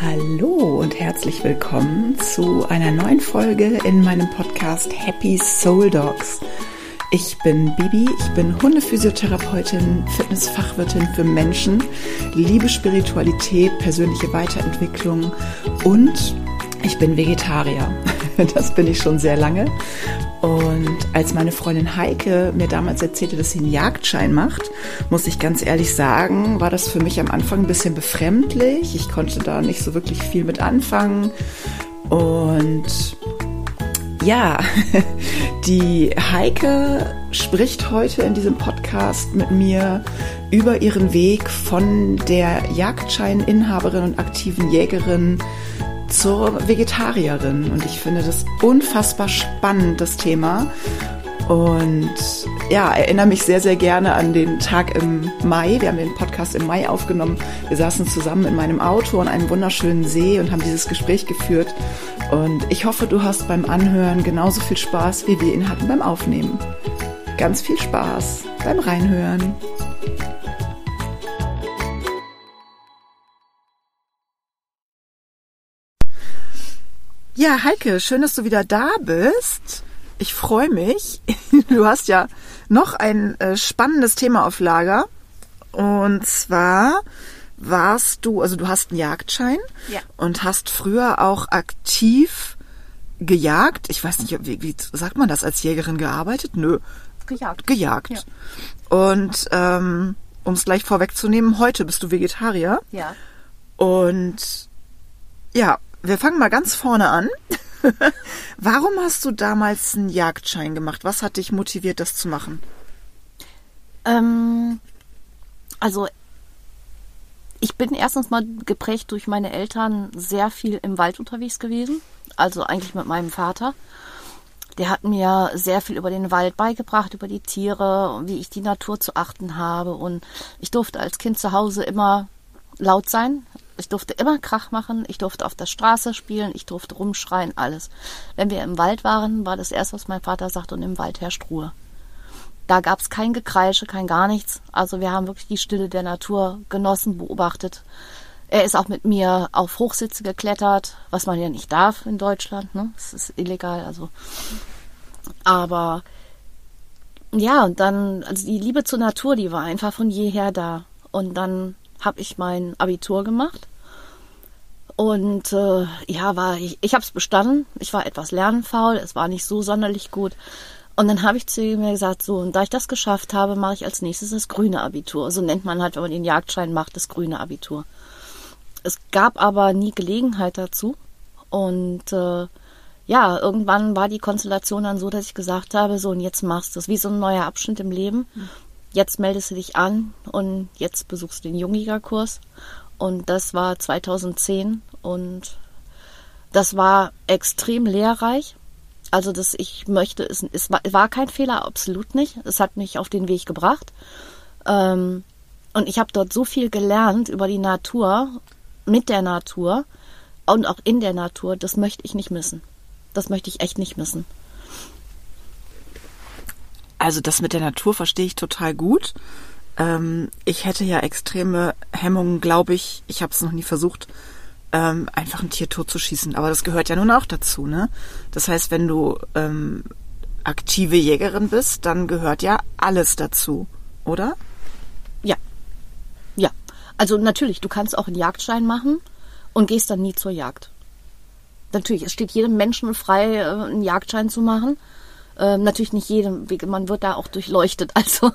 Hallo und herzlich willkommen zu einer neuen Folge in meinem Podcast Happy Soul Dogs. Ich bin Bibi, ich bin Hundephysiotherapeutin, Fitnessfachwirtin für Menschen, liebe Spiritualität, persönliche Weiterentwicklung und ich bin Vegetarier. Das bin ich schon sehr lange. Und als meine Freundin Heike mir damals erzählte, dass sie einen Jagdschein macht, muss ich ganz ehrlich sagen, war das für mich am Anfang ein bisschen befremdlich. Ich konnte da nicht so wirklich viel mit anfangen. Und ja, die Heike spricht heute in diesem Podcast mit mir über ihren Weg von der Jagdscheininhaberin und aktiven Jägerin zur Vegetarierin. Und ich finde das unfassbar spannend, das Thema. Und ja, erinnere mich sehr, sehr gerne an den Tag im Mai. Wir haben den Podcast im Mai aufgenommen. Wir saßen zusammen in meinem Auto an einem wunderschönen See und haben dieses Gespräch geführt. Und ich hoffe, du hast beim Anhören genauso viel Spaß, wie wir ihn hatten beim Aufnehmen. Ganz viel Spaß beim Reinhören. Ja, Heike, schön, dass du wieder da bist. Ich freue mich. Du hast ja noch ein äh, spannendes Thema auf Lager. Und zwar warst du, also du hast einen Jagdschein Ja. und hast früher auch aktiv gejagt. Ich weiß nicht, wie, wie sagt man das als Jägerin gearbeitet? Nö, Gejagt. gejagt. Ja. Und ähm, um es gleich vorwegzunehmen, heute bist du Vegetarier. Ja. Und ja, wir fangen mal ganz vorne an. Warum hast du damals einen Jagdschein gemacht? Was hat dich motiviert, das zu machen? Ähm, also ich bin erstens mal geprägt durch meine Eltern sehr viel im Wald unterwegs gewesen. Also eigentlich mit meinem Vater. Der hat mir sehr viel über den Wald beigebracht, über die Tiere, wie ich die Natur zu achten habe. Und ich durfte als Kind zu Hause immer laut sein. Ich durfte immer Krach machen. Ich durfte auf der Straße spielen. Ich durfte rumschreien, alles. Wenn wir im Wald waren, war das erste, was mein Vater sagte, und im Wald herrscht Ruhe. Da gab es kein Gekreische, kein gar nichts. Also wir haben wirklich die Stille der Natur genossen, beobachtet. Er ist auch mit mir auf Hochsitze geklettert, was man ja nicht darf in Deutschland. Ne? Das ist illegal. Also, aber ja, und dann, also die Liebe zur Natur, die war einfach von jeher da. Und dann habe ich mein Abitur gemacht. Und äh, ja, war ich, ich habe es bestanden. Ich war etwas lernfaul, es war nicht so sonderlich gut. Und dann habe ich zu mir gesagt, so, und da ich das geschafft habe, mache ich als nächstes das grüne Abitur. So nennt man halt, wenn man den Jagdschein macht, das grüne Abitur. Es gab aber nie Gelegenheit dazu. Und äh, ja, irgendwann war die Konstellation dann so, dass ich gesagt habe, so, und jetzt machst du es, wie so ein neuer Abschnitt im Leben. Jetzt meldest du dich an und jetzt besuchst du den Jungjägerkurs. Und das war 2010 und das war extrem lehrreich. Also das, ich möchte, es, es war, kein Fehler, absolut nicht. Es hat mich auf den Weg gebracht. Ähm, und ich habe dort so viel gelernt über die Natur, mit der Natur und auch in der Natur. Das möchte ich nicht missen. Das möchte ich echt nicht missen. Also das mit der Natur verstehe ich total gut. Ähm, ich hätte ja extreme Hemmungen, glaube ich. Ich habe es noch nie versucht, ähm, einfach ein Tier totzuschießen. Aber das gehört ja nun auch dazu, ne? Das heißt, wenn du ähm, aktive Jägerin bist, dann gehört ja alles dazu, oder? Ja. Ja. Also natürlich, du kannst auch einen Jagdschein machen und gehst dann nie zur Jagd. Natürlich, es steht jedem Menschen frei, äh, einen Jagdschein zu machen. Ähm, natürlich nicht jedem, man wird da auch durchleuchtet. Also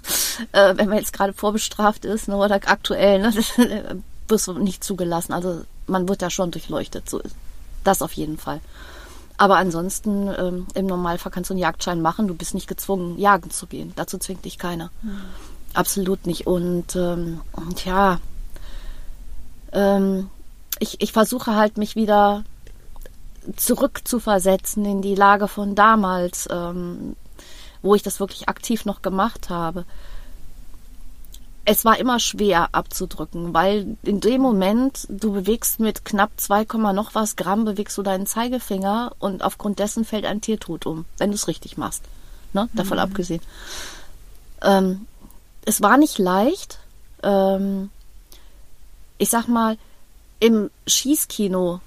äh, wenn man jetzt gerade vorbestraft ist ne, oder aktuell, ne, äh, wirst du nicht zugelassen. Also man wird da schon durchleuchtet. So das auf jeden Fall. Aber ansonsten ähm, im Normalfall kannst du einen Jagdschein machen. Du bist nicht gezwungen, jagen zu gehen. Dazu zwingt dich keiner. Absolut nicht. Und ähm, und ja, ähm, ich, ich versuche halt mich wieder zurückzuversetzen in die Lage von damals, ähm, wo ich das wirklich aktiv noch gemacht habe. Es war immer schwer abzudrücken, weil in dem Moment, du bewegst mit knapp 2, noch was Gramm, bewegst du deinen Zeigefinger und aufgrund dessen fällt ein Tier tot um, wenn du es richtig machst. Ne? Davon abgesehen. Ähm, es war nicht leicht. Ähm, ich sag mal, im Schießkino,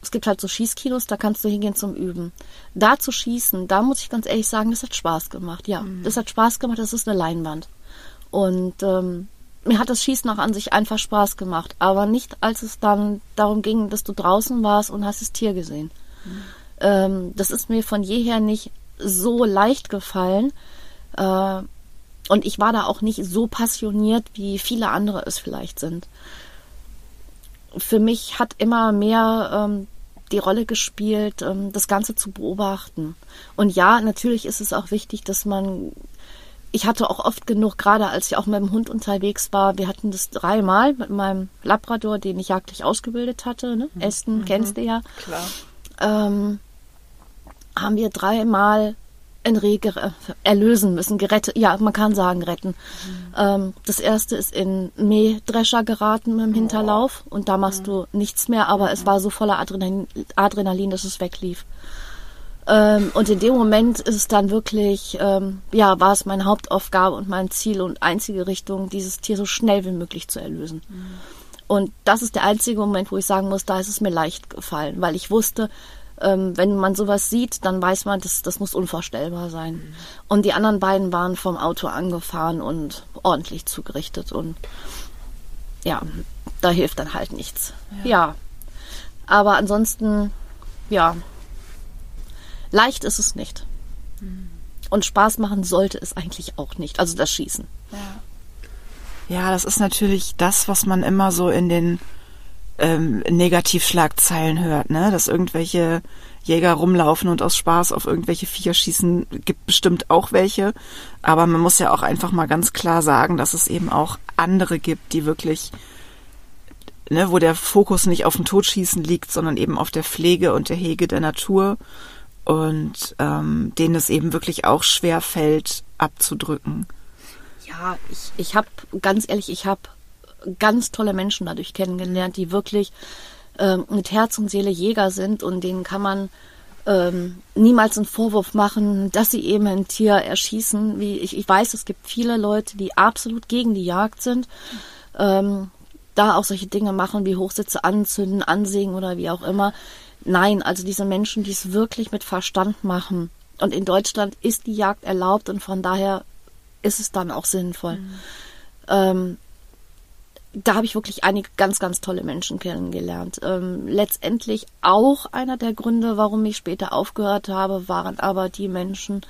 es gibt halt so Schießkinos, da kannst du hingehen zum Üben. Da zu schießen, da muss ich ganz ehrlich sagen, das hat Spaß gemacht. Ja, mhm. das hat Spaß gemacht, das ist eine Leinwand. Und ähm, mir hat das Schießen auch an sich einfach Spaß gemacht, aber nicht, als es dann darum ging, dass du draußen warst und hast das Tier gesehen. Mhm. Ähm, das ist mir von jeher nicht so leicht gefallen. Äh, und ich war da auch nicht so passioniert, wie viele andere es vielleicht sind. Für mich hat immer mehr ähm, die Rolle gespielt, ähm, das Ganze zu beobachten. Und ja, natürlich ist es auch wichtig, dass man ich hatte auch oft genug, gerade als ich auch mit dem Hund unterwegs war, wir hatten das dreimal mit meinem Labrador, den ich jagdlich ausgebildet hatte, ne? Aston, mhm. kennst du ja. Klar. Ähm, haben wir dreimal ein Reh erlösen müssen, gerettet, ja, man kann sagen retten. Mhm. Ähm, das erste ist in Mähdrescher geraten mit dem Hinterlauf und da machst mhm. du nichts mehr, aber es war so voller Adrenalin, Adrenalin dass es weglief. Ähm, und in dem Moment ist es dann wirklich, ähm, ja, war es meine Hauptaufgabe und mein Ziel und einzige Richtung, dieses Tier so schnell wie möglich zu erlösen. Mhm. Und das ist der einzige Moment, wo ich sagen muss, da ist es mir leicht gefallen, weil ich wusste, ähm, wenn man sowas sieht, dann weiß man, das, das muss unvorstellbar sein. Mhm. Und die anderen beiden waren vom Auto angefahren und ordentlich zugerichtet und ja, da hilft dann halt nichts. Ja. ja. Aber ansonsten, ja, Leicht ist es nicht. Und Spaß machen sollte es eigentlich auch nicht. Also das Schießen. Ja. ja, das ist natürlich das, was man immer so in den ähm, Negativschlagzeilen hört, ne? Dass irgendwelche Jäger rumlaufen und aus Spaß auf irgendwelche Viecher schießen, gibt bestimmt auch welche. Aber man muss ja auch einfach mal ganz klar sagen, dass es eben auch andere gibt, die wirklich, ne, wo der Fokus nicht auf dem Totschießen liegt, sondern eben auf der Pflege und der Hege der Natur und ähm, denen es eben wirklich auch schwer fällt, abzudrücken. Ja, ich, ich habe, ganz ehrlich, ich habe ganz tolle Menschen dadurch kennengelernt, die wirklich ähm, mit Herz und Seele Jäger sind und denen kann man ähm, niemals einen Vorwurf machen, dass sie eben ein Tier erschießen. Wie ich, ich weiß, es gibt viele Leute, die absolut gegen die Jagd sind. Ähm, da auch solche Dinge machen wie Hochsitze anzünden, ansägen oder wie auch immer. Nein, also diese Menschen, die es wirklich mit Verstand machen. Und in Deutschland ist die Jagd erlaubt und von daher ist es dann auch sinnvoll. Mhm. Ähm, da habe ich wirklich einige ganz, ganz tolle Menschen kennengelernt. Ähm, letztendlich auch einer der Gründe, warum ich später aufgehört habe, waren aber die Menschen,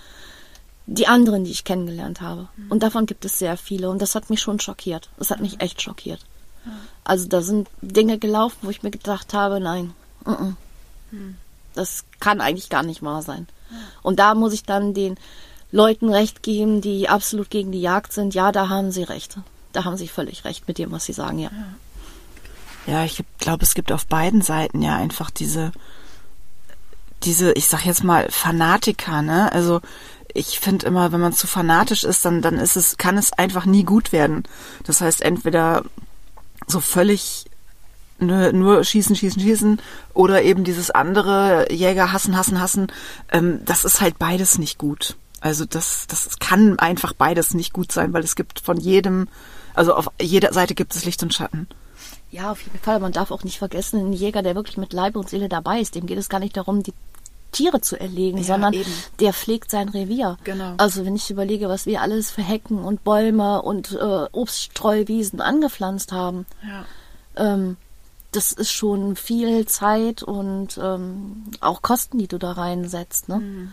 die anderen, die ich kennengelernt habe. Mhm. Und davon gibt es sehr viele. Und das hat mich schon schockiert. Das hat mich echt schockiert. Also da sind Dinge gelaufen, wo ich mir gedacht habe, nein, uh -uh. Das kann eigentlich gar nicht wahr sein. Und da muss ich dann den Leuten recht geben, die absolut gegen die Jagd sind. Ja, da haben sie recht. Da haben sie völlig recht mit dem, was sie sagen, ja. Ja, ich glaube, es gibt auf beiden Seiten ja einfach diese, diese, ich sag jetzt mal, Fanatiker, ne? Also ich finde immer, wenn man zu fanatisch ist, dann, dann ist es, kann es einfach nie gut werden. Das heißt, entweder so völlig nur, nur schießen, schießen, schießen oder eben dieses andere Jäger hassen, hassen, hassen, ähm, das ist halt beides nicht gut. Also das, das kann einfach beides nicht gut sein, weil es gibt von jedem, also auf jeder Seite gibt es Licht und Schatten. Ja, auf jeden Fall. Man darf auch nicht vergessen, ein Jäger, der wirklich mit Leib und Seele dabei ist, dem geht es gar nicht darum, die Tiere zu erlegen, ja, sondern eben. der pflegt sein Revier. Genau. Also wenn ich überlege, was wir alles für Hecken und Bäume und äh, Obststreuwiesen angepflanzt haben, ja. ähm, das ist schon viel Zeit und ähm, auch Kosten, die du da reinsetzt. Ne? Mhm.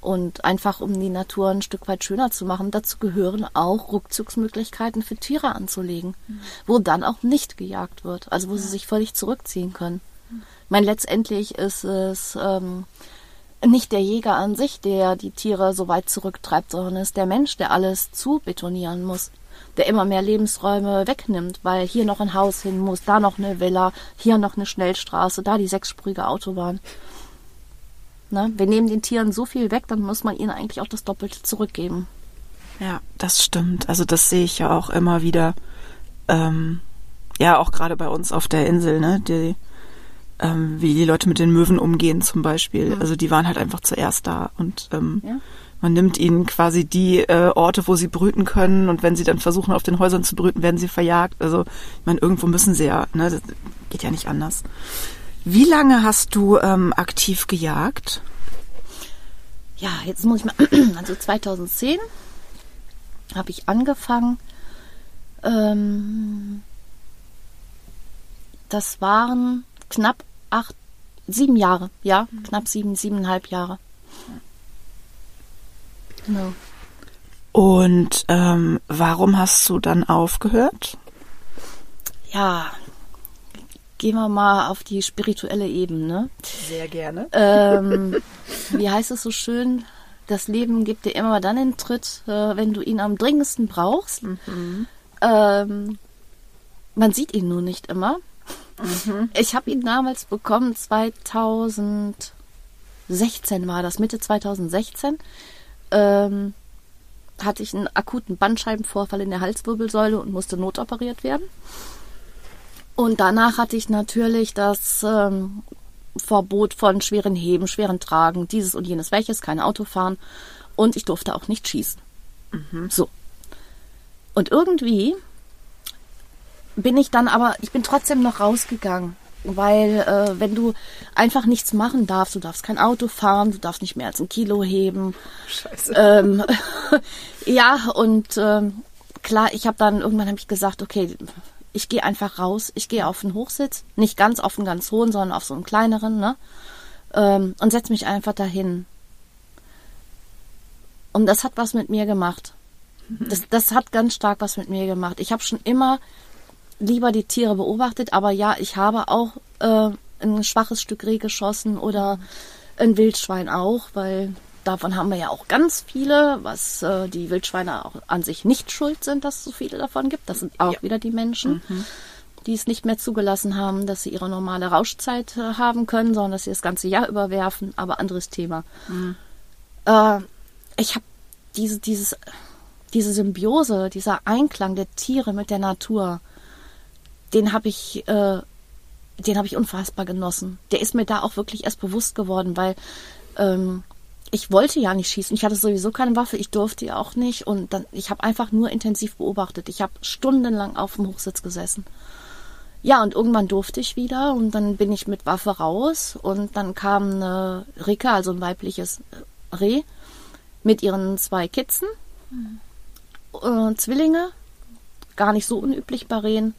Und einfach, um die Natur ein Stück weit schöner zu machen, dazu gehören auch Rückzugsmöglichkeiten für Tiere anzulegen, mhm. wo dann auch nicht gejagt wird, also wo ja. sie sich völlig zurückziehen können. Mhm. Ich meine, letztendlich ist es ähm, nicht der Jäger an sich, der die Tiere so weit zurücktreibt, sondern es ist der Mensch, der alles zu betonieren muss der immer mehr Lebensräume wegnimmt, weil hier noch ein Haus hin muss, da noch eine Villa, hier noch eine Schnellstraße, da die sechsspurige Autobahn. Ne? Wir nehmen den Tieren so viel weg, dann muss man ihnen eigentlich auch das Doppelte zurückgeben. Ja, das stimmt. Also das sehe ich ja auch immer wieder. Ähm, ja, auch gerade bei uns auf der Insel, ne? Die, ähm, wie die Leute mit den Möwen umgehen zum Beispiel. Mhm. Also die waren halt einfach zuerst da und ähm, ja Man nimmt ihnen quasi die äh, Orte, wo sie brüten können und wenn sie dann versuchen, auf den Häusern zu brüten, werden sie verjagt. Also, ich meine, irgendwo müssen sie ja, ne? Das geht ja nicht anders. Wie lange hast du ähm, aktiv gejagt? Ja, jetzt muss ich mal, also 2010 habe ich angefangen. Ähm, das waren knapp acht, sieben Jahre, ja, knapp sieben, siebeneinhalb Jahre. Genau. Und ähm, warum hast du dann aufgehört? Ja, gehen wir mal auf die spirituelle Ebene. Sehr gerne. Ähm, wie heißt es so schön? Das Leben gibt dir immer dann den Tritt, äh, wenn du ihn am dringendsten brauchst. Mhm. Ähm, man sieht ihn nur nicht immer. Mhm. Ich habe ihn damals bekommen, 2016 war das, Mitte 2016 ähm, hatte ich einen akuten Bandscheibenvorfall in der Halswirbelsäule und musste notoperiert werden. Und danach hatte ich natürlich das ähm, Verbot von schweren Heben, schweren Tragen, dieses und jenes welches, kein Auto fahren und ich durfte auch nicht schießen. Mhm. So. Und irgendwie bin ich dann aber, ich bin trotzdem noch rausgegangen weil äh, wenn du einfach nichts machen darfst, du darfst kein Auto fahren, du darfst nicht mehr als ein Kilo heben. Scheiße. Ähm, ja, und ähm, klar, ich habe dann irgendwann hab ich gesagt, okay, ich gehe einfach raus, ich gehe auf den Hochsitz, nicht ganz auf einen ganz hohen, sondern auf so einen kleineren, ne? Ähm, und setz mich einfach dahin. Und das hat was mit mir gemacht. Das, das hat ganz stark was mit mir gemacht. Ich habe schon immer lieber die Tiere beobachtet, aber ja, ich habe auch äh, ein schwaches Stück Reh geschossen oder ein Wildschwein auch, weil davon haben wir ja auch ganz viele, was äh, die Wildschweine auch an sich nicht schuld sind, dass es so viele davon gibt. Das sind auch ja. wieder die Menschen, mhm. die es nicht mehr zugelassen haben, dass sie ihre normale Rauschzeit äh, haben können, sondern dass sie das ganze Jahr überwerfen. Aber anderes Thema. Mhm. Äh, ich habe diese, dieses, diese Symbiose, dieser Einklang der Tiere mit der Natur, den habe ich, äh, den habe ich unfassbar genossen. Der ist mir da auch wirklich erst bewusst geworden, weil ähm, ich wollte ja nicht schießen. Ich hatte sowieso keine Waffe, ich durfte ja auch nicht. Und dann, ich habe einfach nur intensiv beobachtet. Ich habe stundenlang auf dem Hochsitz gesessen. Ja, und irgendwann durfte ich wieder und dann bin ich mit Waffe raus und dann kam eine Ricke, also ein weibliches Reh, mit ihren zwei Kitzen, mhm. äh, Zwillinge, gar nicht so unüblich bei Rehen.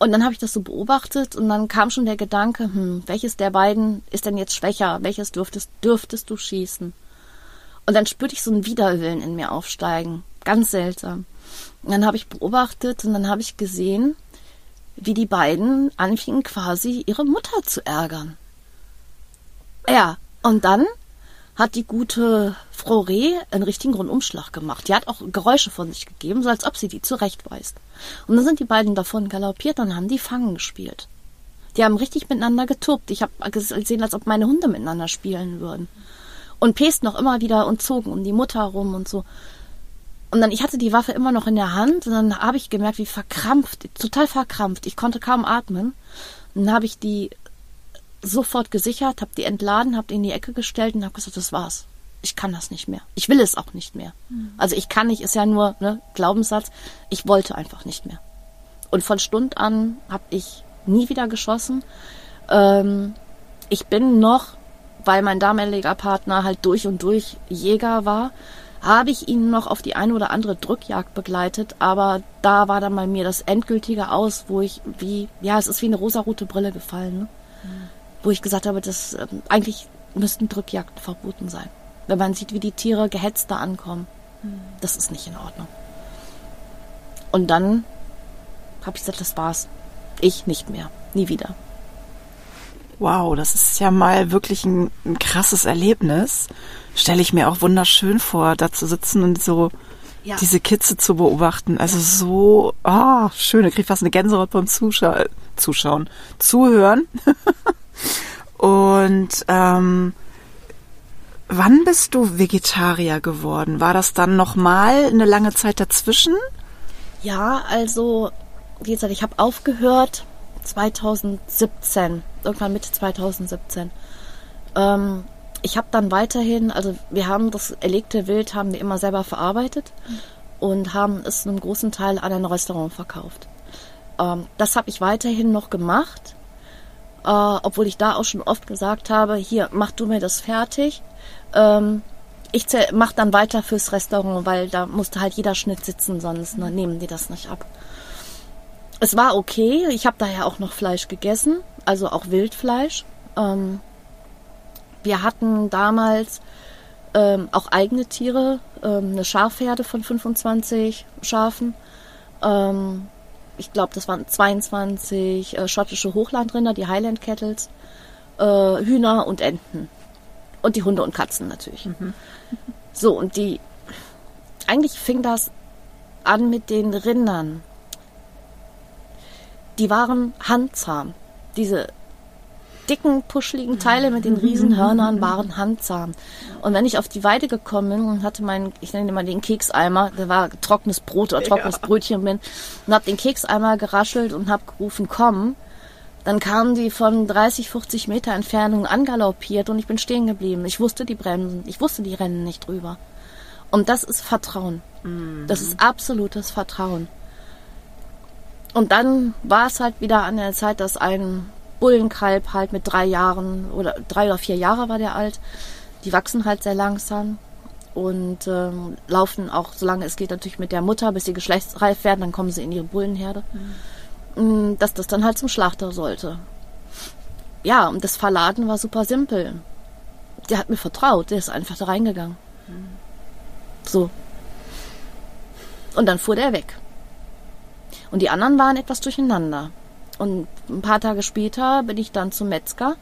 Und dann habe ich das so beobachtet und dann kam schon der Gedanke, hm, welches der beiden ist denn jetzt schwächer? Welches dürftest, dürftest du schießen? Und dann spürte ich so einen Widerwillen in mir aufsteigen. Ganz seltsam. Und dann habe ich beobachtet und dann habe ich gesehen, wie die beiden anfingen quasi ihre Mutter zu ärgern. Ja, und dann hat die gute Frau Reh einen richtigen Rundumschlag gemacht. Die hat auch Geräusche von sich gegeben, so als ob sie die zurechtweist. Und dann sind die beiden davon galoppiert und haben die Fangen gespielt. Die haben richtig miteinander getobt. Ich habe gesehen, als ob meine Hunde miteinander spielen würden. Und pesten noch immer wieder und zogen um die Mutter rum und so. Und dann, ich hatte die Waffe immer noch in der Hand und dann habe ich gemerkt, wie verkrampft, total verkrampft. Ich konnte kaum atmen. Und dann habe ich die sofort gesichert, habe die entladen, habe die in die Ecke gestellt und habe gesagt, das war's. Ich kann das nicht mehr. Ich will es auch nicht mehr. Mhm. Also ich kann nicht, ist ja nur ne, Glaubenssatz. Ich wollte einfach nicht mehr. Und von Stund an habe ich nie wieder geschossen. Ähm, ich bin noch, weil mein damaliger Partner halt durch und durch Jäger war, habe ich ihn noch auf die eine oder andere Drückjagd begleitet, aber da war dann bei mir das endgültige Aus, wo ich wie, ja, es ist wie eine rosarote Brille gefallen. Ne? Mhm wo ich gesagt habe, dass ähm, eigentlich müssten Drückjagden verboten sein. Wenn man sieht, wie die Tiere gehetzt da ankommen, mhm. das ist nicht in Ordnung. Und dann habe ich gesagt, das war's. Ich nicht mehr. Nie wieder. Wow, das ist ja mal wirklich ein, ein krasses Erlebnis. Stelle ich mir auch wunderschön vor, da zu sitzen und so ja. diese Kitze zu beobachten. Also ja. so, ah, schön, da kriege ich fast eine Gänsehaut beim Zuscha Zuschauen, Zuhören. Und ähm, wann bist du Vegetarier geworden? War das dann nochmal eine lange Zeit dazwischen? Ja, also, wie gesagt, ich habe aufgehört 2017, irgendwann Mitte 2017. Ähm, ich habe dann weiterhin, also wir haben das erlegte Wild haben wir immer selber verarbeitet und haben es einen großen Teil an ein Restaurant verkauft. Ähm, das habe ich weiterhin noch gemacht, äh, obwohl ich da auch schon oft gesagt habe, hier, mach du mir das fertig. Ähm, ich mach dann weiter fürs Restaurant, weil da musste halt jeder Schnitt sitzen, sonst ne, nehmen die das nicht ab. Es war okay, ich habe daher auch noch Fleisch gegessen, also auch Wildfleisch. Ähm, wir hatten damals ähm, auch eigene Tiere, ähm, eine Schafherde von 25 Schafen. Ähm, ich glaube, das waren 22 äh, schottische Hochlandrinder, die Highland Kettles, äh, Hühner und Enten. Und die Hunde und Katzen natürlich. Mhm. So, und die, eigentlich fing das an mit den Rindern. Die waren handzahm. Diese dicken, puscheligen Teile mit den Riesenhörnern waren handzahm. Und wenn ich auf die Weide gekommen bin und hatte meinen, ich nenne mal den Kekseimer, der war trockenes Brot oder trockenes ja. Brötchen bin, und habe den Kekseimer geraschelt und habe gerufen, komm, dann kamen die von 30, 40 Meter Entfernung angaloppiert und ich bin stehen geblieben. Ich wusste die bremsen, ich wusste die rennen nicht drüber. Und das ist Vertrauen. Mhm. Das ist absolutes Vertrauen. Und dann war es halt wieder an der Zeit, dass ein Bullenkalb halt mit drei Jahren oder drei oder vier Jahre war der alt. Die wachsen halt sehr langsam und ähm, laufen auch, solange es geht, natürlich mit der Mutter, bis sie geschlechtsreif werden, dann kommen sie in ihre Bullenherde. Mhm. Dass das dann halt zum Schlachter sollte. Ja, und das Verladen war super simpel. Der hat mir vertraut, der ist einfach da reingegangen. Mhm. So. Und dann fuhr der weg. Und die anderen waren etwas durcheinander. Und ein paar Tage später bin ich dann zum Metzger,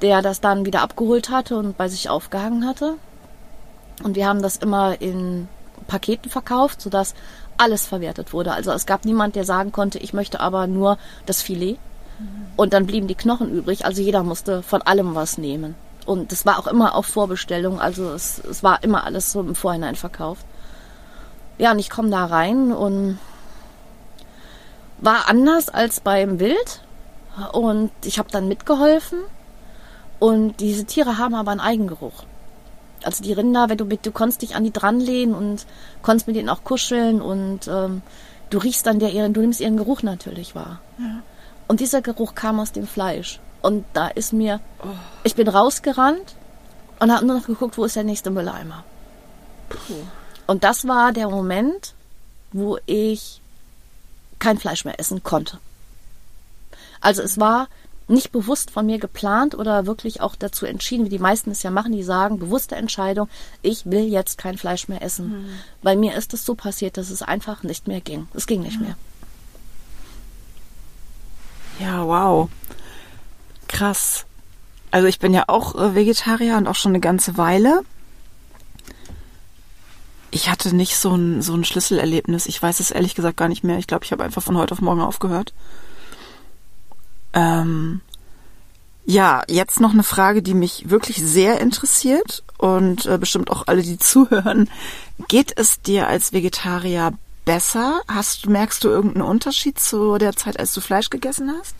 der das dann wieder abgeholt hatte und bei sich aufgehangen hatte. Und wir haben das immer in Paketen verkauft, sodass alles verwertet wurde. Also es gab niemand, der sagen konnte, ich möchte aber nur das Filet. Und dann blieben die Knochen übrig. Also jeder musste von allem was nehmen. Und das war auch immer auf Vorbestellung. Also es, es war immer alles so im Vorhinein verkauft. Ja, und ich komme da rein und war anders als beim Wild und ich habe dann mitgeholfen und diese Tiere haben aber einen Eigengeruch. Also die Rinder, wenn du mit, du konntest dich an die dranlehnen und konntest mit denen auch kuscheln und ähm, du riechst dann der ihren, du nimmst ihren Geruch natürlich wahr. Ja. Und dieser Geruch kam aus dem Fleisch. Und da ist mir, oh. ich bin rausgerannt und habe nur noch geguckt, wo ist der nächste Mülleimer. Puh. Und das war der Moment, wo ich kein Fleisch mehr essen konnte. Also es war nicht bewusst von mir geplant oder wirklich auch dazu entschieden, wie die meisten es ja machen, die sagen, bewusste Entscheidung, ich will jetzt kein Fleisch mehr essen. Mhm. Bei mir ist es so passiert, dass es einfach nicht mehr ging. Es ging nicht mehr. Ja, wow. Krass. Also ich bin ja auch äh, Vegetarier und auch schon eine ganze Weile. Ich hatte nicht so ein, so ein Schlüsselerlebnis. Ich weiß es ehrlich gesagt gar nicht mehr. Ich glaube, ich habe einfach von heute auf morgen aufgehört. Ähm, ja, jetzt noch eine Frage, die mich wirklich sehr interessiert und äh, bestimmt auch alle, die zuhören. Geht es dir als Vegetarier besser? Hast, merkst du irgendeinen Unterschied zu der Zeit, als du Fleisch gegessen hast?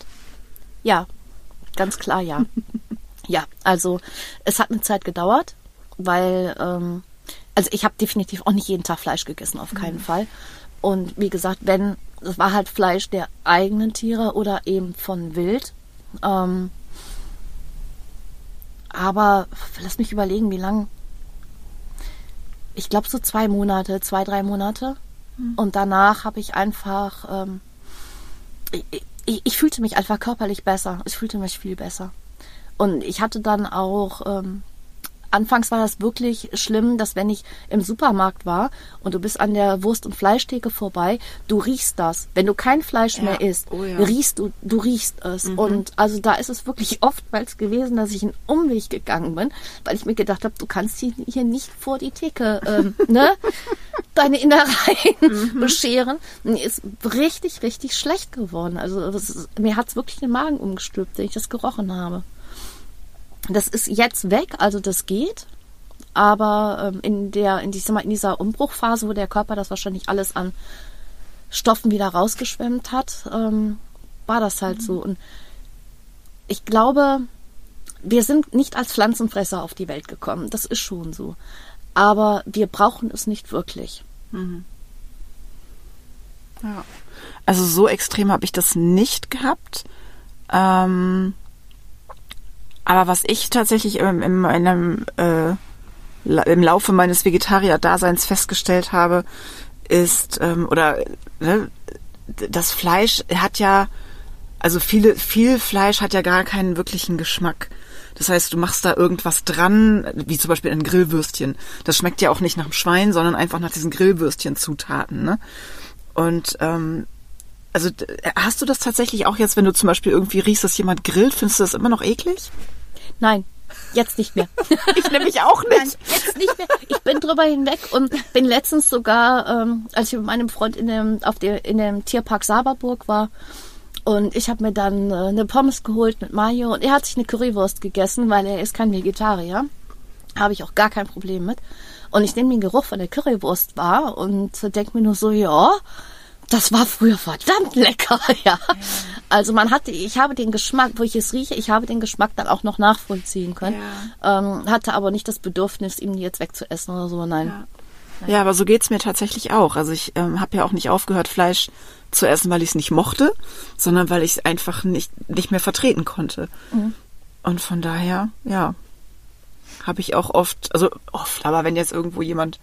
Ja, ganz klar ja. ja, also es hat eine Zeit gedauert, weil ähm, also ich habe definitiv auch nicht jeden Tag Fleisch gegessen, auf keinen mhm. Fall. Und wie gesagt, wenn, es war halt Fleisch der eigenen Tiere oder eben von Wild. Ähm, aber lass mich überlegen, wie lang. Ich glaube so zwei Monate, zwei, drei Monate. Mhm. Und danach habe ich einfach, ähm, ich, ich, ich, fühlte mich einfach körperlich besser. Ich fühlte mich viel besser. Und ich hatte dann auch ähm, anfangs war das wirklich schlimm, dass wenn ich im Supermarkt war und du bist an der Wurst- und Fleischtheke vorbei, du riechst das. Wenn du kein Fleisch ja. mehr isst, oh ja. riechst du, du riechst es. Mhm. Und also da ist es wirklich oftmals gewesen, dass ich einen Umweg gegangen bin, weil ich mir gedacht habe, du kannst hier nicht vor die Theke, ähm, ne, deine Innereien mhm. bescheren. Mir ist richtig, richtig schlecht geworden. Also ist, mir hat's wirklich den Magen umgestülpt, wenn ich das gerochen habe. Das ist jetzt weg, also das geht. Aber ähm, in der, in, dieser, in dieser Umbruchphase, wo der Körper das wahrscheinlich alles an Stoffen wieder rausgeschwemmt hat, ähm, war das halt mhm. so. Und ich glaube, wir sind nicht als Pflanzenfresser auf die Welt gekommen. Das ist schon so. Aber wir brauchen es nicht wirklich. Mhm. Ja. Also so extrem habe ich das nicht gehabt. Ähm, aber was ich tatsächlich im, in meinem, äh, im Laufe meines Vegetarier-Daseins festgestellt habe, ist, ähm, oder ne, das Fleisch hat ja, also viele, viel Fleisch hat ja gar keinen wirklichen Geschmack. Das heißt, du machst da irgendwas dran, wie zum Beispiel ein Grillwürstchen. Das schmeckt ja auch nicht nach dem Schwein, sondern einfach nach diesen Grillwürstchen-Zutaten. Ne? Und ähm, also hast du das tatsächlich auch jetzt, wenn du zum Beispiel irgendwie riechst, dass jemand grillt, findest du das immer noch eklig? Nein, jetzt nicht mehr. ich nämlich auch nicht. Nein, jetzt nicht mehr. Ich bin drüber hinweg und bin letztens sogar, ähm, als ich mit meinem Freund in dem, auf der, in dem Tierpark Saberburg war, und ich habe mir dann äh, eine Pommes geholt mit Mayo und er hat sich eine Currywurst gegessen, weil er ist kein Vegetarier. Habe ich auch gar kein Problem mit. Und ich nehme den Geruch von der Currywurst wahr und denke mir nur so, ja, das war früher verdammt lecker, ja. Also man hatte, ich habe den Geschmack, wo ich es rieche, ich habe den Geschmack dann auch noch nachvollziehen können. Ja. Ähm, hatte aber nicht das Bedürfnis, ihn jetzt wegzuessen oder so, nein. Ja, ja aber so geht's mir tatsächlich auch. Also ich ähm, habe ja auch nicht aufgehört, Fleisch zu essen, weil ich es nicht mochte, sondern weil ich es einfach nicht, nicht mehr vertreten konnte. Mhm. Und von daher, ja, habe ich auch oft, also oft, aber wenn jetzt irgendwo jemand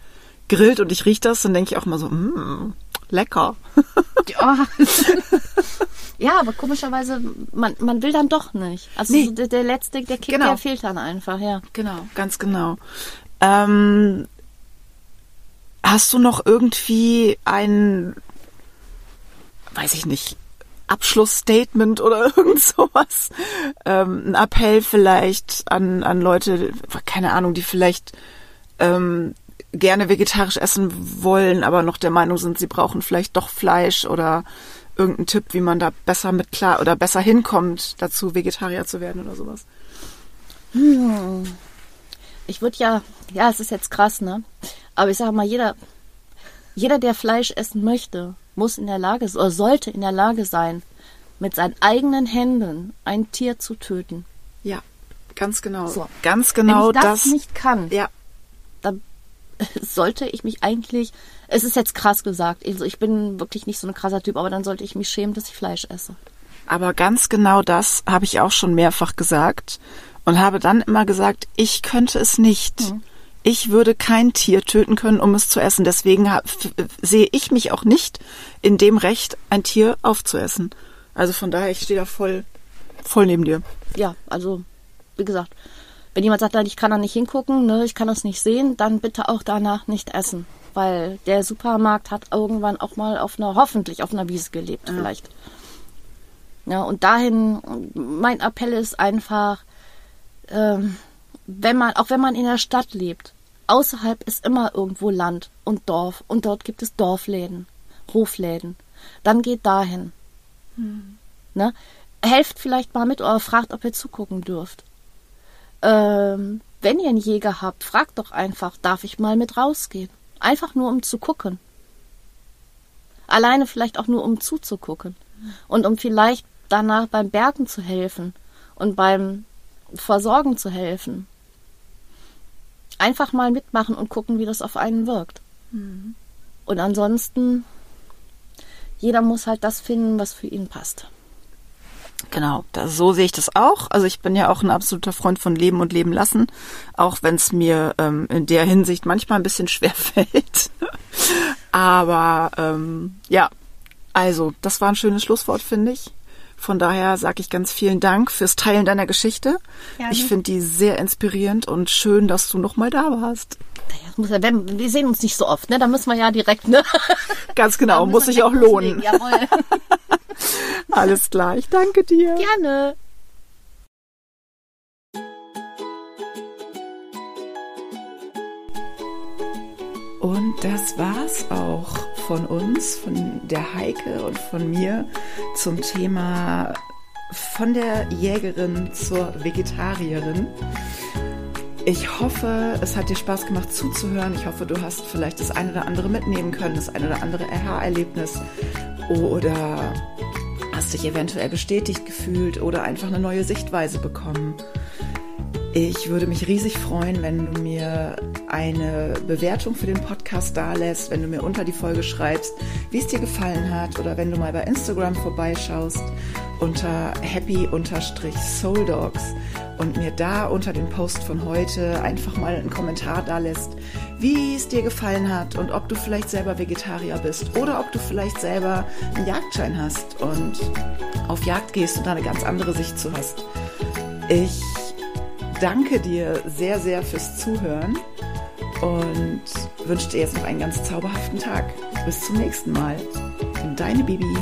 grillt und ich rieche das, dann denke ich auch mal so, mm, lecker. Ja. ja, aber komischerweise, man, man will dann doch nicht. Also nee. so der, der, letzte, der Kick, genau. der fehlt dann einfach, ja. Genau, ganz genau. Ähm, hast du noch irgendwie ein, weiß ich nicht, Abschlussstatement oder irgend sowas? Ähm, ein Appell vielleicht an, an Leute, keine Ahnung, die vielleicht ähm, gerne vegetarisch essen wollen, aber noch der Meinung sind, sie brauchen vielleicht doch Fleisch oder irgendeinen Tipp, wie man da besser mit klar oder besser hinkommt, dazu Vegetarier zu werden oder sowas? Hm. Ich würde ja, ja, es ist jetzt krass, ne? Aber ich sage mal, jeder, jeder, der Fleisch essen möchte, muss in der Lage oder sollte in der Lage sein, mit seinen eigenen Händen ein Tier zu töten. Ja, ganz genau. So. Ganz genau Wenn ich das, das nicht kann, ja sollte ich mich eigentlich, es ist jetzt krass gesagt, also ich bin wirklich nicht so ein krasser Typ, aber dann sollte ich mich schämen, dass ich Fleisch esse. Aber ganz genau das habe ich auch schon mehrfach gesagt und habe dann immer gesagt, ich könnte es nicht. Mhm. Ich würde kein Tier töten können, um es zu essen. Deswegen sehe ich mich auch nicht in dem Recht, ein Tier aufzuessen. Also von daher, ich stehe da voll, voll neben dir. Ja, also wie gesagt, wenn jemand sagt, ich kann da nicht hingucken, ne, ich kann das nicht sehen, dann bitte auch danach nicht essen. Weil der Supermarkt hat irgendwann auch mal auf einer, hoffentlich auf einer Wiese gelebt, ja. vielleicht. Ja, und dahin, mein Appell ist einfach, ähm, wenn man, auch wenn man in der Stadt lebt, außerhalb ist immer irgendwo Land und Dorf und dort gibt es Dorfläden, Hofläden. Dann geht dahin. Hm. Ne? Helft vielleicht mal mit oder fragt, ob ihr zugucken dürft. Ähm, wenn ihr einen Jäger habt, fragt doch einfach, darf ich mal mit rausgehen? Einfach nur um zu gucken. Alleine vielleicht auch nur um zuzugucken. Und um vielleicht danach beim Bergen zu helfen und beim Versorgen zu helfen. Einfach mal mitmachen und gucken, wie das auf einen wirkt. Mhm. Und ansonsten, jeder muss halt das finden, was für ihn passt. Genau, das, so sehe ich das auch. Also ich bin ja auch ein absoluter Freund von Leben und Leben lassen, auch wenn es mir ähm, in der Hinsicht manchmal ein bisschen schwer fällt. Aber ähm, ja, also das war ein schönes Schlusswort, finde ich. Von daher sage ich ganz vielen Dank fürs Teilen deiner Geschichte. Gerne. Ich finde die sehr inspirierend und schön, dass du noch mal da warst. Ja, wir sehen uns nicht so oft, ne? Da müssen wir ja direkt, ne? Ganz genau, muss sich auch lohnen. Jawohl. Alles klar, ich danke dir. Gerne. Und das war's auch von uns, von der Heike und von mir zum Thema von der Jägerin zur Vegetarierin. Ich hoffe, es hat dir Spaß gemacht zuzuhören. Ich hoffe, du hast vielleicht das eine oder andere mitnehmen können, das eine oder andere Aha-Erlebnis oder hast dich eventuell bestätigt gefühlt oder einfach eine neue Sichtweise bekommen. Ich würde mich riesig freuen, wenn du mir eine Bewertung für den Podcast dalässt, wenn du mir unter die Folge schreibst, wie es dir gefallen hat oder wenn du mal bei Instagram vorbeischaust unter happy-souldogs und mir da unter dem Post von heute einfach mal einen Kommentar dalässt, wie es dir gefallen hat und ob du vielleicht selber Vegetarier bist oder ob du vielleicht selber einen Jagdschein hast und auf Jagd gehst und da eine ganz andere Sicht zu hast. Ich danke dir sehr, sehr fürs Zuhören und wünsche dir jetzt noch einen ganz zauberhaften Tag. Bis zum nächsten Mal. Deine Bibi.